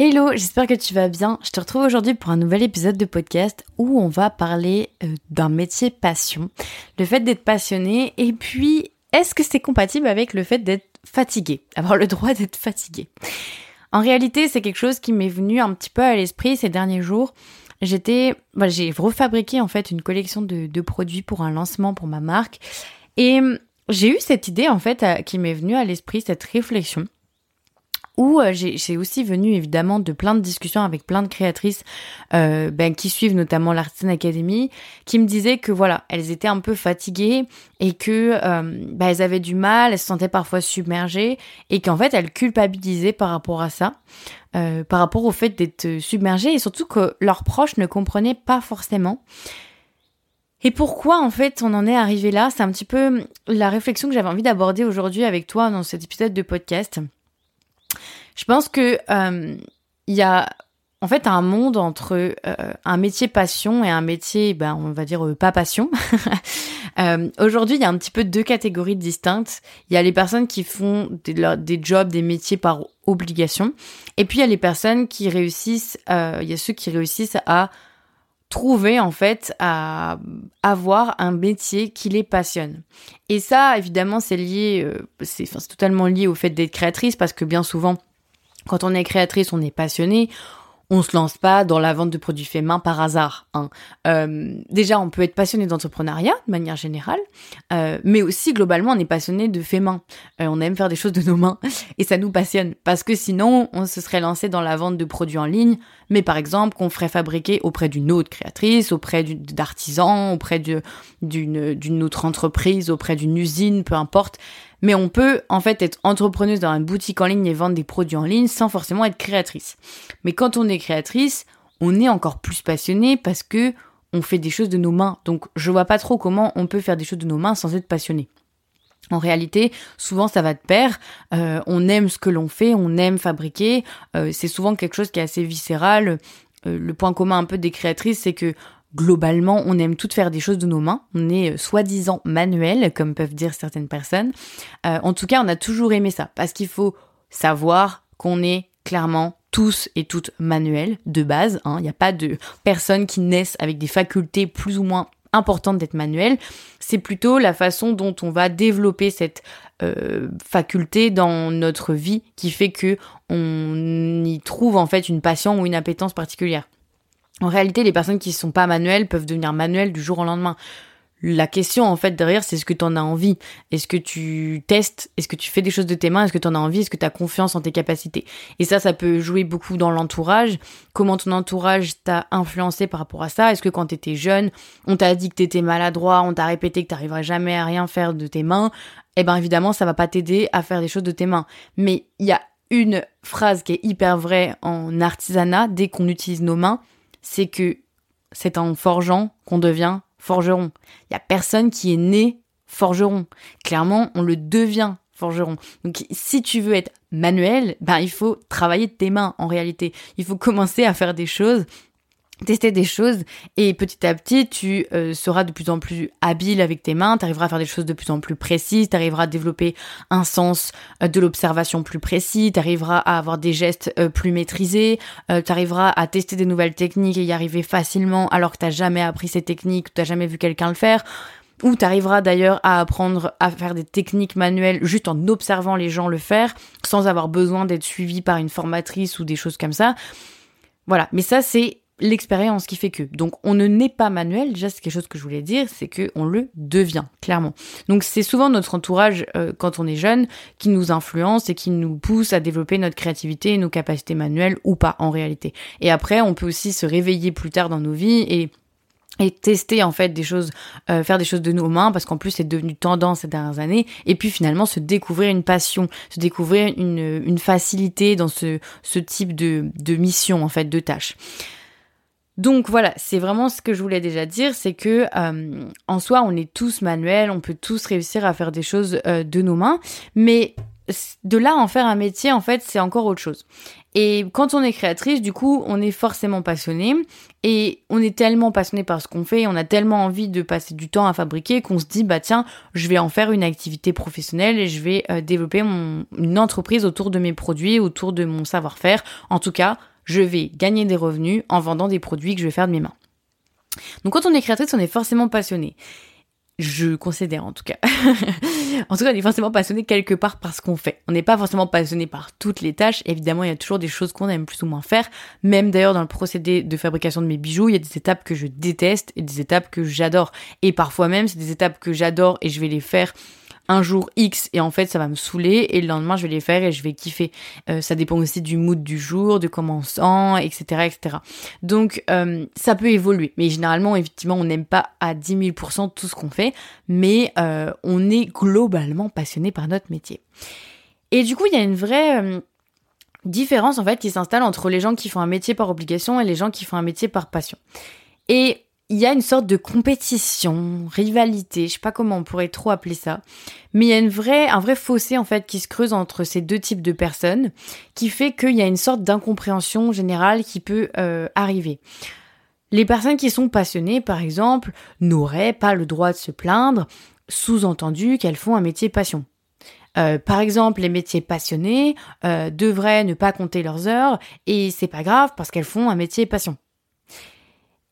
Hello, j'espère que tu vas bien. Je te retrouve aujourd'hui pour un nouvel épisode de podcast où on va parler euh, d'un métier passion, le fait d'être passionné et puis est-ce que c'est compatible avec le fait d'être fatigué, avoir le droit d'être fatigué? En réalité, c'est quelque chose qui m'est venu un petit peu à l'esprit ces derniers jours. J'étais, j'ai refabriqué en fait une collection de, de, produits pour un lancement pour ma marque et j'ai eu cette idée en fait qui m'est venue à l'esprit, cette réflexion où euh, j'ai aussi venu évidemment de plein de discussions avec plein de créatrices euh, ben, qui suivent notamment l'Artisan Academy, qui me disaient que voilà, elles étaient un peu fatiguées et que euh, ben, elles avaient du mal, elles se sentaient parfois submergées et qu'en fait elles culpabilisaient par rapport à ça, euh, par rapport au fait d'être submergées et surtout que leurs proches ne comprenaient pas forcément. Et pourquoi en fait on en est arrivé là? C'est un petit peu la réflexion que j'avais envie d'aborder aujourd'hui avec toi dans cet épisode de podcast. Je pense que euh, il y a en fait un monde entre euh, un métier passion et un métier, ben, on va dire euh, pas passion. Aujourd'hui, il y a un petit peu deux catégories distinctes. Il y a les personnes qui font des, des, jobs, des métiers par obligation, et puis il y a les personnes qui réussissent. il y a ceux qui réussissent à trouver en fait à avoir un métier qui les passionne. Et ça, évidemment, c'est lié, c'est totalement lié au fait d'être créatrice parce que bien souvent, quand on est créatrice, on est passionné. On se lance pas dans la vente de produits faits main par hasard. Hein. Euh, déjà, on peut être passionné d'entrepreneuriat de manière générale, euh, mais aussi globalement, on est passionné de faits main. Euh, on aime faire des choses de nos mains et ça nous passionne parce que sinon, on se serait lancé dans la vente de produits en ligne, mais par exemple qu'on ferait fabriquer auprès d'une autre créatrice, auprès d'artisans, auprès d'une autre entreprise, auprès d'une usine, peu importe. Mais on peut en fait être entrepreneuse dans une boutique en ligne et vendre des produits en ligne sans forcément être créatrice. Mais quand on est créatrice, on est encore plus passionné parce que on fait des choses de nos mains. Donc je vois pas trop comment on peut faire des choses de nos mains sans être passionné. En réalité, souvent ça va de pair. Euh, on aime ce que l'on fait, on aime fabriquer. Euh, c'est souvent quelque chose qui est assez viscéral. Euh, le point commun un peu des créatrices, c'est que globalement, on aime toutes faire des choses de nos mains. On est euh, soi-disant manuel, comme peuvent dire certaines personnes. Euh, en tout cas, on a toujours aimé ça, parce qu'il faut savoir qu'on est clairement tous et toutes manuels de base. Hein. Il n'y a pas de personnes qui naissent avec des facultés plus ou moins importantes d'être manuelles. C'est plutôt la façon dont on va développer cette euh, faculté dans notre vie qui fait que on y trouve en fait une passion ou une appétence particulière. En réalité, les personnes qui ne sont pas manuelles peuvent devenir manuelles du jour au lendemain. La question en fait derrière, c'est est-ce que tu en as envie. Est-ce que tu testes? Est-ce que tu fais des choses de tes mains? Est-ce que tu en as envie? Est-ce que tu as confiance en tes capacités? Et ça, ça peut jouer beaucoup dans l'entourage. Comment ton entourage t'a influencé par rapport à ça? Est-ce que quand tu étais jeune, on t'a dit que tu étais maladroit, on t'a répété que tu n'arriverais jamais à rien faire de tes mains? Eh ben évidemment, ça va pas t'aider à faire des choses de tes mains. Mais il y a une phrase qui est hyper vraie en artisanat dès qu'on utilise nos mains, c'est que c'est en forgeant qu'on devient forgeron. Il y a personne qui est né forgeron. Clairement, on le devient forgeron. Donc si tu veux être manuel, ben il faut travailler de tes mains en réalité. Il faut commencer à faire des choses tester des choses et petit à petit tu euh, seras de plus en plus habile avec tes mains, tu arriveras à faire des choses de plus en plus précises, tu arriveras à développer un sens euh, de l'observation plus précis, tu arriveras à avoir des gestes euh, plus maîtrisés, tu arriveras à tester des nouvelles techniques et y arriver facilement alors que tu jamais appris ces techniques, tu jamais vu quelqu'un le faire. Ou tu arriveras d'ailleurs à apprendre à faire des techniques manuelles juste en observant les gens le faire, sans avoir besoin d'être suivi par une formatrice ou des choses comme ça. Voilà, mais ça c'est l'expérience qui fait que. Donc on ne naît pas manuel, déjà c'est quelque chose que je voulais dire, c'est que on le devient, clairement. Donc c'est souvent notre entourage euh, quand on est jeune qui nous influence et qui nous pousse à développer notre créativité et nos capacités manuelles ou pas en réalité. Et après on peut aussi se réveiller plus tard dans nos vies et et tester en fait des choses, euh, faire des choses de nos mains parce qu'en plus c'est devenu tendance ces dernières années et puis finalement se découvrir une passion, se découvrir une, une facilité dans ce, ce type de, de mission en fait, de tâches. Donc voilà, c'est vraiment ce que je voulais déjà dire, c'est que euh, en soi, on est tous manuels, on peut tous réussir à faire des choses euh, de nos mains, mais de là en faire un métier, en fait, c'est encore autre chose. Et quand on est créatrice, du coup, on est forcément passionné et on est tellement passionné par ce qu'on fait, on a tellement envie de passer du temps à fabriquer qu'on se dit bah tiens, je vais en faire une activité professionnelle et je vais euh, développer mon, une entreprise autour de mes produits, autour de mon savoir-faire. En tout cas, je vais gagner des revenus en vendant des produits que je vais faire de mes mains. Donc quand on est créatrice, on est forcément passionné. Je considère en tout cas. en tout cas, on est forcément passionné quelque part par ce qu'on fait. On n'est pas forcément passionné par toutes les tâches. Évidemment, il y a toujours des choses qu'on aime plus ou moins faire. Même d'ailleurs dans le procédé de fabrication de mes bijoux, il y a des étapes que je déteste et des étapes que j'adore. Et parfois même, c'est des étapes que j'adore et je vais les faire un jour X et en fait ça va me saouler et le lendemain je vais les faire et je vais kiffer. Euh, ça dépend aussi du mood du jour, de comment on sent, etc. etc. Donc euh, ça peut évoluer. Mais généralement, effectivement, on n'aime pas à 10 000% tout ce qu'on fait, mais euh, on est globalement passionné par notre métier. Et du coup, il y a une vraie différence en fait qui s'installe entre les gens qui font un métier par obligation et les gens qui font un métier par passion. Et il y a une sorte de compétition, rivalité, je sais pas comment on pourrait trop appeler ça, mais il y a une vraie, un vrai fossé en fait qui se creuse entre ces deux types de personnes, qui fait qu'il y a une sorte d'incompréhension générale qui peut euh, arriver. Les personnes qui sont passionnées, par exemple, n'auraient pas le droit de se plaindre, sous-entendu qu'elles font un métier passion. Euh, par exemple, les métiers passionnés euh, devraient ne pas compter leurs heures et c'est pas grave parce qu'elles font un métier passion.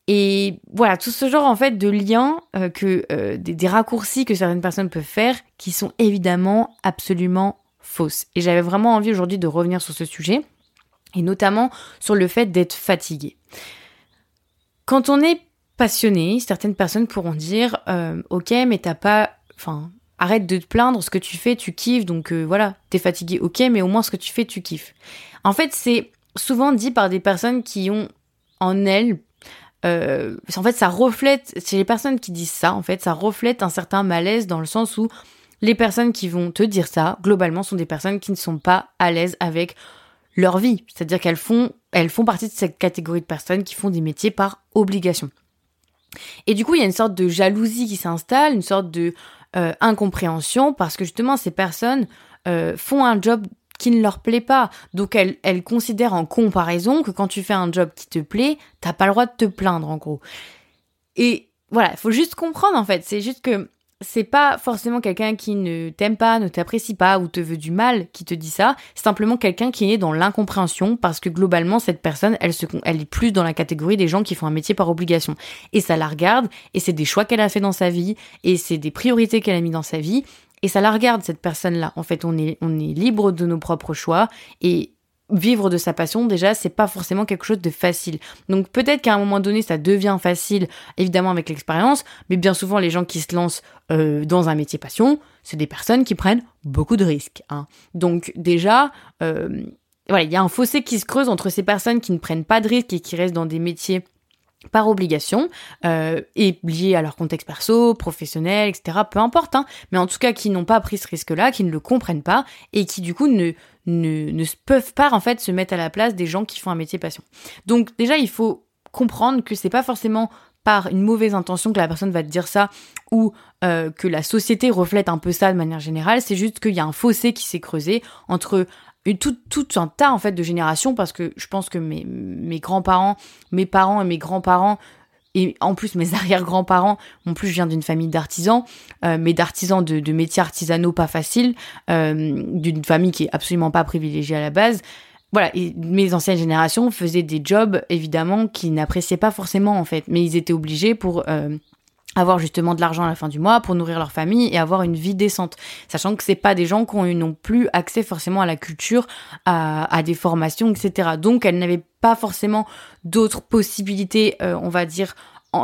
Et voilà, tout ce genre en fait de liens euh, que euh, des, raccourcis que certaines personnes peuvent faire qui sont évidemment absolument fausses. Et j'avais vraiment envie aujourd'hui de revenir sur ce sujet et notamment sur le fait d'être fatigué. Quand on est passionné, certaines personnes pourront dire euh, OK, mais t'as pas enfin arrête de te plaindre, ce que tu fais, tu kiffes donc voilà, t'es fatigué, OK, mais au moins ce que tu fais, tu kiffes. En fait, c'est souvent dit par des personnes qui ont en elles euh, en fait, ça reflète, chez les personnes qui disent ça, en fait, ça reflète un certain malaise dans le sens où les personnes qui vont te dire ça, globalement, sont des personnes qui ne sont pas à l'aise avec leur vie. C'est-à-dire qu'elles font, elles font partie de cette catégorie de personnes qui font des métiers par obligation. Et du coup, il y a une sorte de jalousie qui s'installe, une sorte de euh, incompréhension, parce que justement, ces personnes euh, font un job qui ne leur plaît pas. Donc elles, elles considèrent en comparaison que quand tu fais un job qui te plaît, t'as pas le droit de te plaindre en gros. Et voilà, il faut juste comprendre en fait, c'est juste que c'est pas forcément quelqu'un qui ne t'aime pas, ne t'apprécie pas ou te veut du mal qui te dit ça, c'est simplement quelqu'un qui est dans l'incompréhension parce que globalement cette personne, elle se elle est plus dans la catégorie des gens qui font un métier par obligation et ça la regarde et c'est des choix qu'elle a fait dans sa vie et c'est des priorités qu'elle a mis dans sa vie et ça la regarde, cette personne-là. En fait, on est, on est libre de nos propres choix et vivre de sa passion, déjà, c'est pas forcément quelque chose de facile. Donc peut-être qu'à un moment donné, ça devient facile, évidemment avec l'expérience, mais bien souvent, les gens qui se lancent euh, dans un métier passion, c'est des personnes qui prennent beaucoup de risques. Hein. Donc déjà, euh, voilà, il y a un fossé qui se creuse entre ces personnes qui ne prennent pas de risques et qui restent dans des métiers par obligation euh, et liés à leur contexte perso, professionnel, etc. Peu importe, hein, mais en tout cas qui n'ont pas pris ce risque-là, qui ne le comprennent pas et qui du coup ne peuvent pas en fait se mettre à la place des gens qui font un métier passion. Donc déjà il faut comprendre que c'est pas forcément par une mauvaise intention que la personne va te dire ça ou euh, que la société reflète un peu ça de manière générale, c'est juste qu'il y a un fossé qui s'est creusé entre tout, tout un tas en fait de générations parce que je pense que mes, mes grands-parents, mes parents et mes grands-parents et en plus mes arrière-grands-parents, en plus je viens d'une famille d'artisans, euh, mais d'artisans de, métiers artisanaux pas faciles, euh, d'une famille qui est absolument pas privilégiée à la base. Voilà, mes anciennes générations faisaient des jobs évidemment qu'ils n'appréciaient pas forcément en fait, mais ils étaient obligés pour euh, avoir justement de l'argent à la fin du mois pour nourrir leur famille et avoir une vie décente. Sachant que c'est pas des gens qui ont eu non plus accès forcément à la culture, à, des formations, etc. Donc elles n'avaient pas forcément d'autres possibilités, euh, on va dire,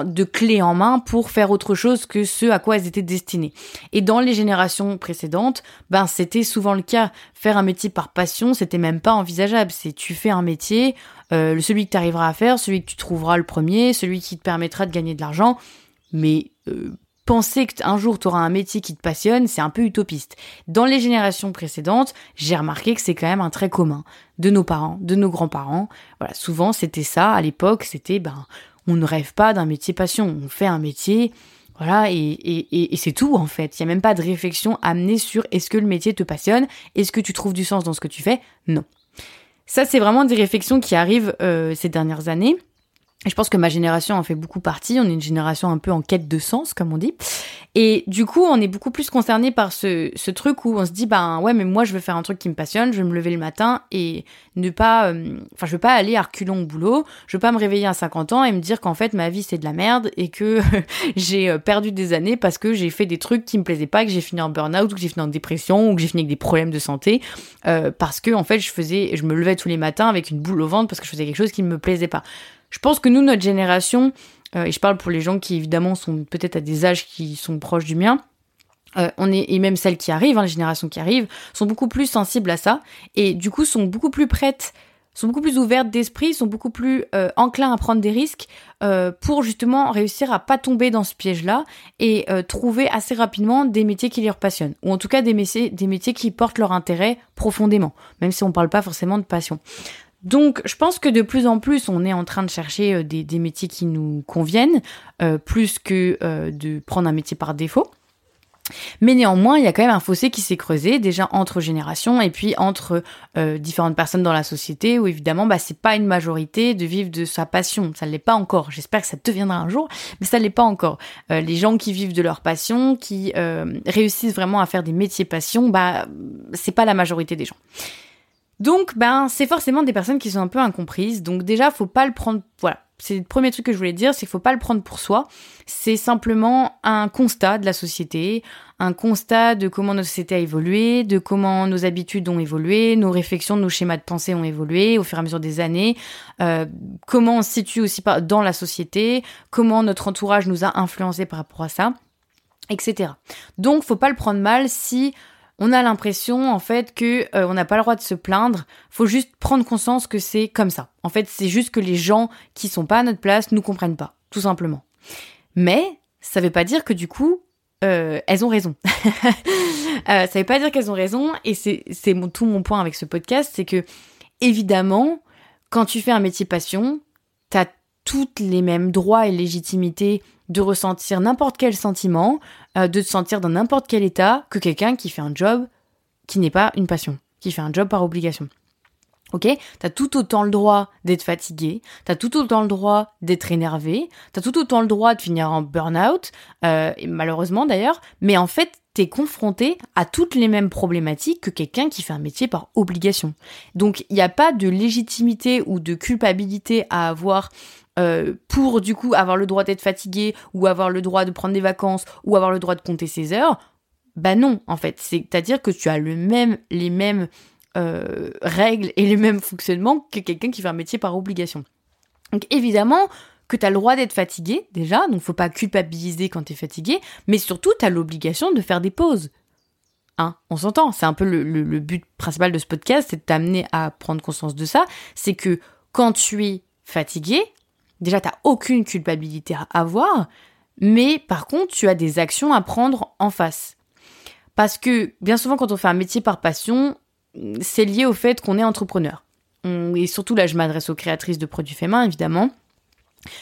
de clés en main pour faire autre chose que ce à quoi elles étaient destinées. Et dans les générations précédentes, ben c'était souvent le cas. Faire un métier par passion, c'était même pas envisageable. C'est tu fais un métier, euh, celui que tu arriveras à faire, celui que tu trouveras le premier, celui qui te permettra de gagner de l'argent mais euh, penser qu'un jour tu auras un métier qui te passionne, c'est un peu utopiste. Dans les générations précédentes, j'ai remarqué que c'est quand même un trait commun de nos parents, de nos grands-parents. Voilà, souvent c'était ça à l'époque, c'était ben on ne rêve pas d'un métier passion, on fait un métier Voilà, et, et, et c'est tout en fait. Il n'y a même pas de réflexion amenée sur est-ce que le métier te passionne, est-ce que tu trouves du sens dans ce que tu fais? Non. Ça, c'est vraiment des réflexions qui arrivent euh, ces dernières années je pense que ma génération en fait beaucoup partie. On est une génération un peu en quête de sens, comme on dit. Et du coup, on est beaucoup plus concerné par ce, ce truc où on se dit, ben ouais, mais moi, je veux faire un truc qui me passionne, je veux me lever le matin et ne pas... Euh, enfin, je veux pas aller à reculons au boulot, je veux pas me réveiller à 50 ans et me dire qu'en fait, ma vie, c'est de la merde et que j'ai euh, perdu des années parce que j'ai fait des trucs qui me plaisaient pas, que j'ai fini en burn-out ou que j'ai fini en dépression ou que j'ai fini avec des problèmes de santé euh, parce que, en fait, je faisais... Je me levais tous les matins avec une boule au ventre parce que je faisais quelque chose qui me plaisait pas. Je pense que nous, notre génération, euh, et je parle pour les gens qui évidemment sont peut-être à des âges qui sont proches du mien, euh, et même celles qui arrivent, hein, les générations qui arrivent, sont beaucoup plus sensibles à ça, et du coup sont beaucoup plus prêtes, sont beaucoup plus ouvertes d'esprit, sont beaucoup plus euh, enclins à prendre des risques pour justement réussir à pas tomber dans ce piège-là et trouver assez rapidement des métiers qui les passionnent, ou en tout cas des métiers, qui portent leur intérêt profondément, même si on parle pas forcément de passion. Donc, je pense que de plus en plus, on est en train de chercher euh, des, métiers qui nous conviennent, euh, plus que euh, de prendre un métier par défaut. Mais néanmoins, il y a quand même un fossé qui s'est creusé, déjà entre générations et puis entre différentes personnes dans la société, où évidemment, bah, c'est pas une majorité de vivre de sa passion. Ça ne l'est pas encore. J'espère que ça deviendra un jour, mais ça ne l'est pas encore. les gens qui vivent de leur passion, qui réussissent vraiment à faire des métiers passion, bah, c'est pas la majorité des gens. Donc, ben, c'est forcément des personnes qui sont un peu incomprises. Donc déjà, faut pas le prendre. Voilà, c'est le premier truc que je voulais dire, c'est qu'il faut pas le prendre pour soi. C'est simplement un constat de la société, un constat de comment notre société a évolué, de comment nos habitudes ont évolué, nos réflexions, nos schémas de pensée ont évolué au fur et à mesure des années, euh, comment on se situe aussi dans la société, comment notre entourage nous a influencé par rapport à ça, etc. Donc, faut pas le prendre mal si on a l'impression en fait que euh, on n'a pas le droit de se plaindre. Faut juste prendre conscience que c'est comme ça. En fait, c'est juste que les gens qui sont pas à notre place nous comprennent pas, tout simplement. Mais ça veut pas dire que du coup euh, elles ont raison. euh, ça veut pas dire qu'elles ont raison et c'est tout mon point avec ce podcast, c'est que évidemment quand tu fais un métier passion, toutes les mêmes droits et légitimités de ressentir n'importe quel sentiment, euh, de te sentir dans n'importe quel état que quelqu'un qui fait un job qui n'est pas une passion, qui fait un job par obligation. Ok? T'as tout autant le droit d'être fatigué, t'as tout autant le droit d'être énervé, t'as tout autant le droit de finir en burn-out, euh, malheureusement d'ailleurs, mais en fait, t'es confronté à toutes les mêmes problématiques que quelqu'un qui fait un métier par obligation. Donc, il n'y a pas de légitimité ou de culpabilité à avoir euh, pour du coup avoir le droit d'être fatigué ou avoir le droit de prendre des vacances ou avoir le droit de compter ses heures, bah non en fait. C'est-à-dire que tu as le même, les mêmes euh, règles et les mêmes fonctionnements que quelqu'un qui fait un métier par obligation. Donc évidemment que tu as le droit d'être fatigué déjà, donc faut pas culpabiliser quand tu es fatigué, mais surtout tu as l'obligation de faire des pauses. Hein, on s'entend, c'est un peu le, le but principal de ce podcast, c'est de t'amener à prendre conscience de ça, c'est que quand tu es fatigué, déjà, tu n'as aucune culpabilité à avoir, mais par contre, tu as des actions à prendre en face. Parce que bien souvent, quand on fait un métier par passion, c'est lié au fait qu'on est entrepreneur. Et surtout, là, je m'adresse aux créatrices de produits faits évidemment.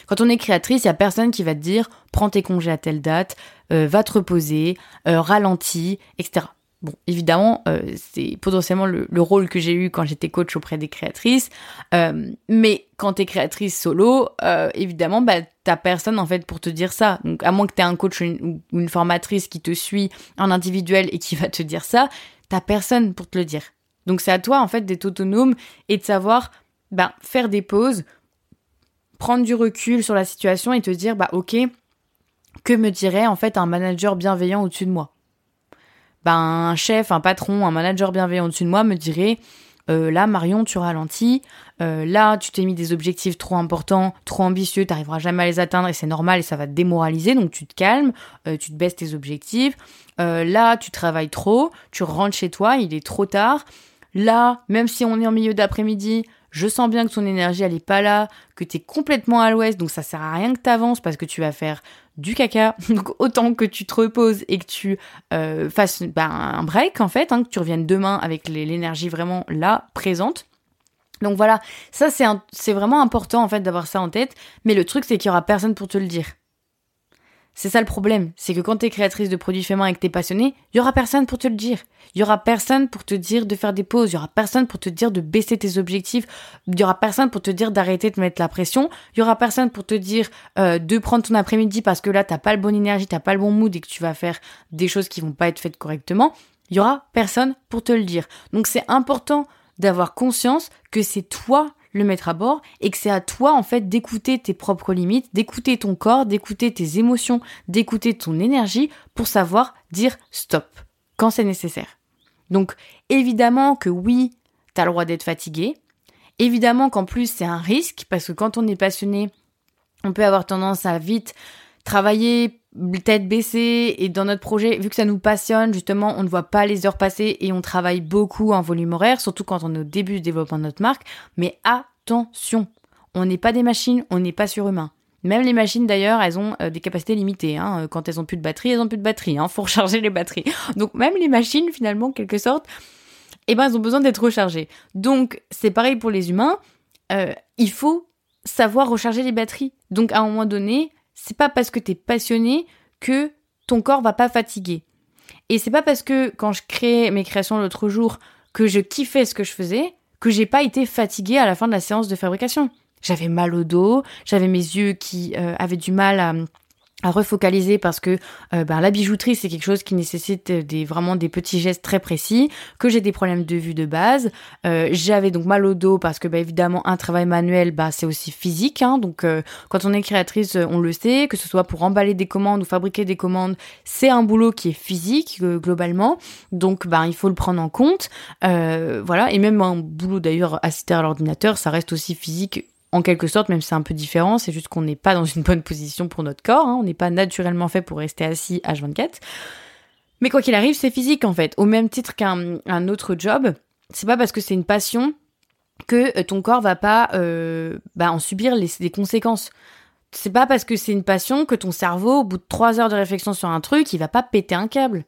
Quand on est créatrice, il y a personne qui va te dire prends tes congés à telle date, euh, va te reposer, euh, ralentis, etc. Bon, évidemment, euh, c'est potentiellement le, rôle que j'ai eu quand j'étais coach auprès des créatrices. Euh, mais quand t'es créatrice solo, euh, évidemment, bah, t'as personne en fait pour te dire ça. Donc, à moins que t'aies un coach ou une, formatrice qui te suit en individuel et qui va te dire ça, t'as personne pour te le dire. Donc, c'est à toi en fait d'être autonome et de savoir bah, faire des pauses, prendre du recul sur la situation et te dire, bah, ok, que me dirait en fait un manager bienveillant au-dessus de moi? Ben, un chef, un patron, un manager bienveillant au-dessus de moi me dirait euh, là Marion tu ralentis, euh, là tu t'es mis des objectifs trop importants, trop ambitieux, t'arriveras jamais à les atteindre et c'est normal et ça va te démoraliser donc tu te calmes, euh, tu te baisses tes objectifs, là tu travailles trop, tu rentres chez toi, il est trop tard, là même si on est en milieu d'après-midi, je sens bien que ton énergie elle pas là, que tu es complètement à l'ouest, donc ça sert à rien que tu avances parce que tu vas faire du caca. Donc autant que tu te reposes et que tu euh, fasses ben, un break en fait, hein, que tu reviennes demain avec l'énergie vraiment là, présente. Donc voilà, ça c'est vraiment important en fait d'avoir ça en tête, mais le truc c'est qu'il y aura personne pour te le dire. C'est ça le problème, c'est que quand tu es créatrice de produits faits main et que t'es passionnée, il y aura personne pour te le dire. Il y aura personne pour te dire de faire des pauses, il y aura personne pour te dire de baisser tes objectifs, il y aura personne pour te dire d'arrêter de mettre la pression, il y aura personne pour te dire euh, de prendre ton après-midi parce que là t'as pas le bon énergie, t'as pas le bon mood et que tu vas faire des choses qui vont pas être faites correctement. Y aura personne pour te le dire. Donc c'est important d'avoir conscience que c'est toi le mettre à bord et que c'est à toi en fait d'écouter tes propres limites, d'écouter ton corps, d'écouter tes émotions, d'écouter ton énergie pour savoir dire stop quand c'est nécessaire. Donc évidemment que oui, t'as le droit d'être fatigué. Évidemment qu'en plus c'est un risque parce que quand on est passionné, on peut avoir tendance à vite travailler tête baissée et dans notre projet, vu que ça nous passionne, justement, on ne voit pas les heures passer et on travaille beaucoup en volume horaire, surtout quand on est au début du développement de notre marque. Mais attention, on n'est pas des machines, on n'est pas surhumain. Même les machines d'ailleurs, elles ont euh, des capacités limitées. Hein. Quand elles ont plus de batterie, elles ont plus de batterie. Hein. Faut recharger les batteries. Donc même les machines, finalement, en quelque sorte, eh ben, elles ont besoin d'être rechargées. Donc c'est pareil pour les humains. Euh, il faut savoir recharger les batteries. Donc à un moment donné, c'est pas parce que t'es passionné que ton corps va pas fatiguer. Et c'est pas parce que quand je créais mes créations l'autre jour que je kiffais ce que je faisais que j'ai pas été fatiguée à la fin de la séance de fabrication. J'avais mal au dos, j'avais mes yeux qui euh, avaient du mal à à refocaliser parce que euh, ben, la bijouterie c'est quelque chose qui nécessite des vraiment des petits gestes très précis que j'ai des problèmes de vue de base. Euh, j'avais donc mal au dos parce que bah, évidemment un travail manuel bah c'est aussi physique hein, donc euh, quand on est créatrice on le sait que ce soit pour emballer des commandes ou fabriquer des commandes c'est un boulot qui est physique globalement. Donc bah, il faut le prendre en compte. Voilà. Et même un boulot d'ailleurs assisté à l'ordinateur ça reste aussi physique en quelque sorte, même c'est un peu différent, c'est juste qu'on n'est pas dans une bonne position pour notre corps, hein. on n'est pas naturellement fait pour rester assis H24. Mais quoi qu'il arrive, c'est physique en fait. Au même titre qu'un autre job, c'est pas parce que c'est une passion que euh, ton corps va pas euh, bah, en subir les, les conséquences. C'est pas parce que c'est une passion que ton cerveau, au bout de trois heures de réflexion sur un truc, il va pas péter un câble.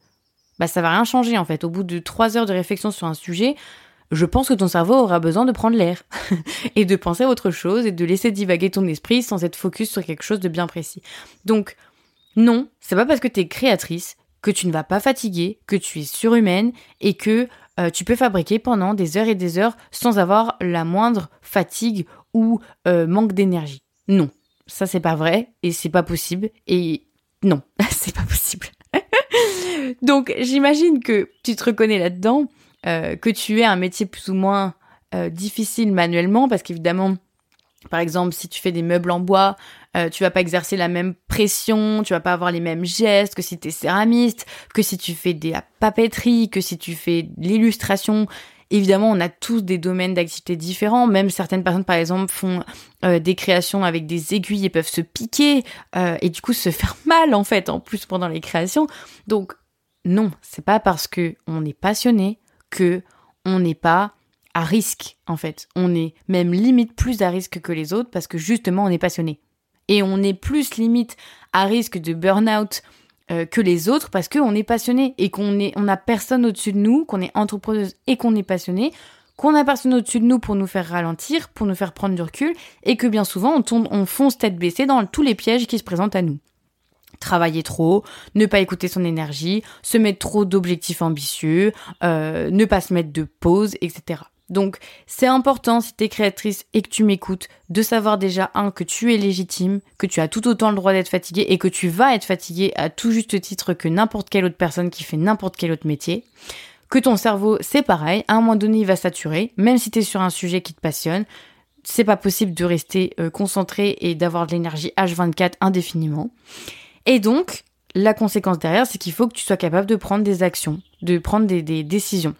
Bah ça va rien changer en fait. Au bout de trois heures de réflexion sur un sujet, je pense que ton cerveau aura besoin de prendre l'air et de penser à autre chose et de laisser divaguer ton esprit sans être focus sur quelque chose de bien précis. Donc, non, c'est pas parce que tu es créatrice que tu ne vas pas fatiguer, que tu es surhumaine et que euh, tu peux fabriquer pendant des heures et des heures sans avoir la moindre fatigue ou euh, manque d'énergie. Non, ça c'est pas vrai et c'est pas possible et non, c'est pas possible. Donc j'imagine que tu te reconnais là-dedans euh, que tu aies un métier plus ou moins euh, difficile manuellement, parce qu'évidemment, par exemple, si tu fais des meubles en bois, euh, tu vas pas exercer la même pression, tu vas pas avoir les mêmes gestes que si tu es céramiste, que si tu fais de la papeterie, que si tu fais l'illustration. Évidemment, on a tous des domaines d'activité différents. Même certaines personnes, par exemple, font des créations avec des aiguilles et peuvent se piquer et du coup se faire mal en fait, en plus pendant les créations. Donc non, c'est pas parce que on est passionné que on n'est pas à risque en fait. On est même limite plus à risque que les autres parce que justement on est passionné. Et on est plus limite à risque de burn-out euh, que les autres parce qu'on est passionné et qu'on est a personne au-dessus de nous, qu'on est entrepreneuse et qu'on est passionné, qu'on a personne au-dessus de nous pour nous faire ralentir, pour nous faire prendre du recul et que bien souvent on on fonce tête baissée dans tous les pièges qui se présentent à nous travailler trop, ne pas écouter son énergie, se mettre trop d'objectifs ambitieux, euh, ne pas se mettre de pause, etc. Donc c'est important si tu es créatrice et que tu m'écoutes de savoir déjà un que tu es légitime, que tu as tout autant le droit d'être fatigué et que tu vas être fatigué à tout juste titre que n'importe quelle autre personne qui fait n'importe quel autre métier. Que ton cerveau c'est pareil, à un moment donné il va saturer, même si tu es sur un sujet qui te passionne, c'est pas possible de rester euh, concentré et d'avoir de l'énergie H24 indéfiniment. Et donc, la conséquence derrière, c'est qu'il faut que tu sois capable de prendre des actions, de prendre des, décisions,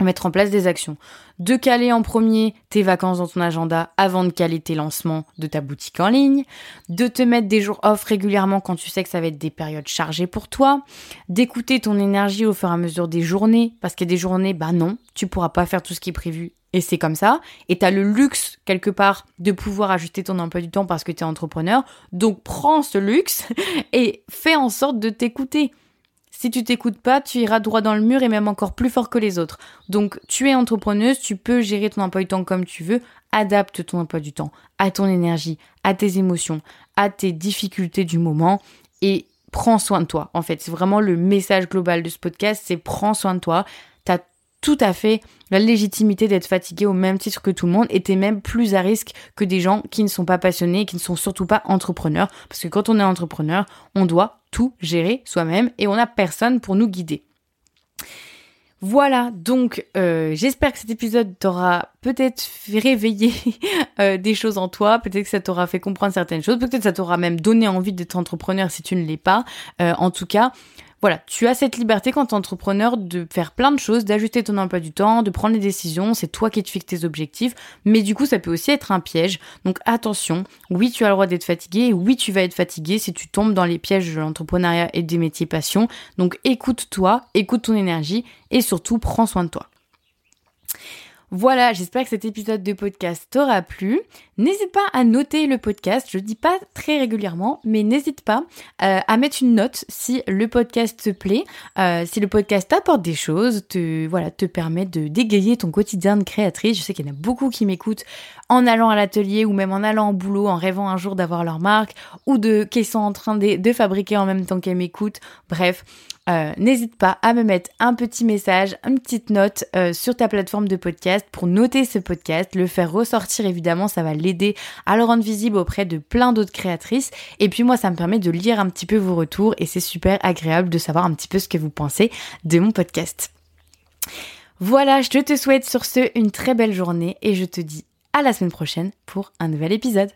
mettre en place des actions, de caler en premier tes vacances dans ton agenda avant de caler tes lancements de ta boutique en ligne, de te mettre des jours off régulièrement quand tu sais que ça va être des périodes chargées pour toi, d'écouter ton énergie au fur et à mesure des journées, parce qu'il y a des journées, bah non, tu pourras pas faire tout ce qui est prévu et c'est comme ça. Et tu as le luxe, quelque part, de pouvoir ajuster ton emploi du temps parce que tu es entrepreneur. Donc prends ce luxe et fais en sorte de t'écouter. Si tu t'écoutes pas, tu iras droit dans le mur et même encore plus fort que les autres. Donc tu es entrepreneuse, tu peux gérer ton emploi du temps comme tu veux. Adapte ton emploi du temps à ton énergie, à tes émotions, à tes difficultés du moment. Et prends soin de toi. En fait, c'est vraiment le message global de ce podcast, c'est prends soin de toi. Tout à fait la légitimité d'être fatigué au même titre que tout le monde et t'es même plus à risque que des gens qui ne sont pas passionnés, qui ne sont surtout pas entrepreneurs. Parce que quand on est entrepreneur, on doit tout gérer soi-même et on n'a personne pour nous guider. Voilà, donc euh, j'espère que cet épisode t'aura peut-être fait réveiller euh, des choses en toi, peut-être que ça t'aura fait comprendre certaines choses, peut-être que ça t'aura même donné envie d'être entrepreneur si tu ne l'es pas. Euh, en tout cas, voilà, tu as cette liberté quand tu es entrepreneur de faire plein de choses, d'ajuster ton emploi du temps, de prendre les décisions, c'est toi qui te fixes tes objectifs, mais du coup ça peut aussi être un piège. Donc attention, oui tu as le droit d'être fatigué, oui tu vas être fatigué si tu tombes dans les pièges de l'entrepreneuriat et des métiers passion. Donc écoute-toi, écoute ton énergie et surtout prends soin de toi. Voilà, j'espère que cet épisode de podcast t'aura plu. N'hésite pas à noter le podcast, je le dis pas très régulièrement, mais n'hésite pas euh, à mettre une note si le podcast te plaît, euh, si le podcast t'apporte des choses, te, voilà, te permet de dégayer ton quotidien de créatrice. Je sais qu'il y en a beaucoup qui m'écoutent en allant à l'atelier ou même en allant au boulot, en rêvant un jour d'avoir leur marque ou de qu'ils sont en train de, de fabriquer en même temps qu'elles m'écoutent. Bref, euh, n'hésite pas à me mettre un petit message, une petite note sur ta plateforme de podcast pour noter ce podcast, le faire ressortir évidemment, ça va l'aider à le rendre visible auprès de plein d'autres créatrices. Et puis moi, ça me permet de lire un petit peu vos retours et c'est super agréable de savoir un petit peu ce que vous pensez de mon podcast. Voilà, je te souhaite sur ce une très belle journée et je te dis à la semaine prochaine pour un nouvel épisode.